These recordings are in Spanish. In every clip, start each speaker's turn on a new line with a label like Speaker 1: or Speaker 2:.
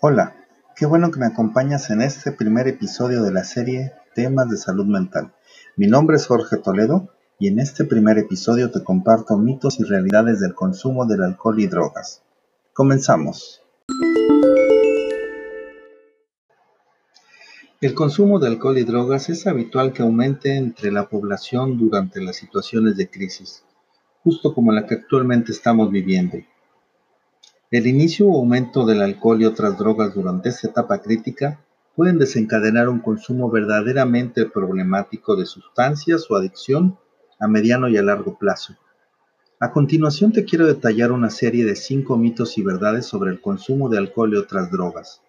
Speaker 1: Hola, qué bueno que me acompañas en este primer episodio de la serie Temas de Salud Mental. Mi nombre es Jorge Toledo y en este primer episodio te comparto mitos y realidades del consumo del alcohol y drogas. Comenzamos. El consumo de alcohol y drogas es habitual que aumente entre la población durante las situaciones de crisis, justo como la que actualmente estamos viviendo. El inicio o aumento del alcohol y otras drogas durante esta etapa crítica pueden desencadenar un consumo verdaderamente problemático de sustancias o adicción a mediano y a largo plazo. A continuación te quiero detallar una serie de cinco mitos y verdades sobre el consumo de alcohol y otras drogas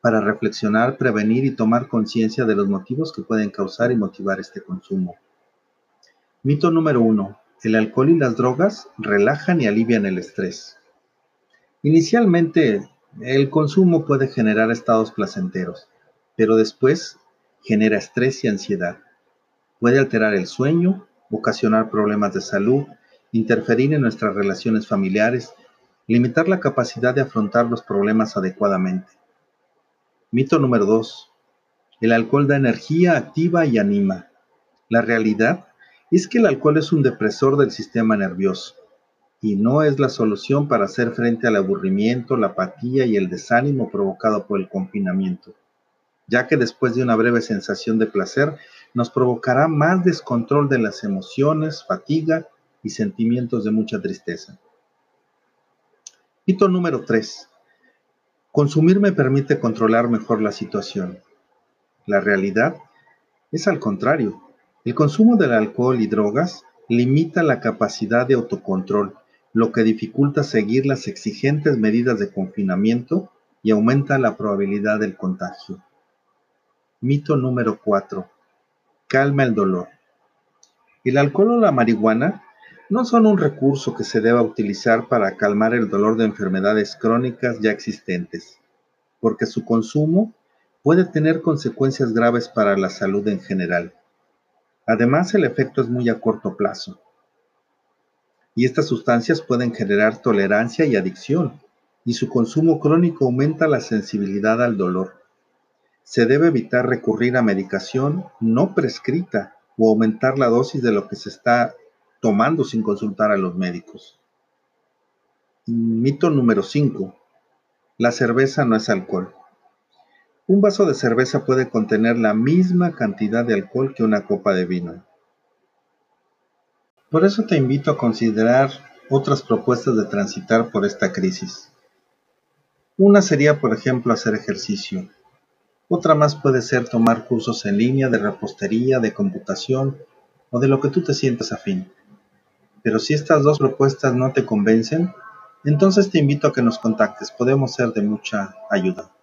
Speaker 1: para reflexionar, prevenir y tomar conciencia de los motivos que pueden causar y motivar este consumo. Mito número 1. El alcohol y las drogas relajan y alivian el estrés. Inicialmente, el consumo puede generar estados placenteros, pero después genera estrés y ansiedad. Puede alterar el sueño, ocasionar problemas de salud, interferir en nuestras relaciones familiares, limitar la capacidad de afrontar los problemas adecuadamente. Mito número 2. El alcohol da energía, activa y anima. La realidad es que el alcohol es un depresor del sistema nervioso y no es la solución para hacer frente al aburrimiento, la apatía y el desánimo provocado por el confinamiento, ya que después de una breve sensación de placer nos provocará más descontrol de las emociones, fatiga y sentimientos de mucha tristeza. Mito número 3. Consumir me permite controlar mejor la situación. La realidad es al contrario. El consumo del alcohol y drogas limita la capacidad de autocontrol, lo que dificulta seguir las exigentes medidas de confinamiento y aumenta la probabilidad del contagio. Mito número 4. Calma el dolor. El alcohol o la marihuana no son un recurso que se deba utilizar para calmar el dolor de enfermedades crónicas ya existentes, porque su consumo puede tener consecuencias graves para la salud en general. Además, el efecto es muy a corto plazo. Y estas sustancias pueden generar tolerancia y adicción, y su consumo crónico aumenta la sensibilidad al dolor. Se debe evitar recurrir a medicación no prescrita o aumentar la dosis de lo que se está tomando sin consultar a los médicos. Mito número 5. La cerveza no es alcohol. Un vaso de cerveza puede contener la misma cantidad de alcohol que una copa de vino. Por eso te invito a considerar otras propuestas de transitar por esta crisis. Una sería, por ejemplo, hacer ejercicio. Otra más puede ser tomar cursos en línea de repostería, de computación o de lo que tú te sientas afín. Pero si estas dos propuestas no te convencen, entonces te invito a que nos contactes, podemos ser de mucha ayuda.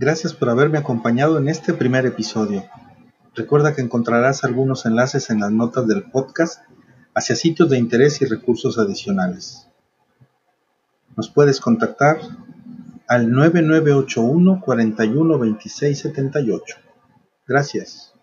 Speaker 1: Gracias por haberme acompañado en este primer episodio. Recuerda que encontrarás algunos enlaces en las notas del podcast hacia sitios de interés y recursos adicionales. Nos puedes contactar al 9981 41 26 78. Gracias.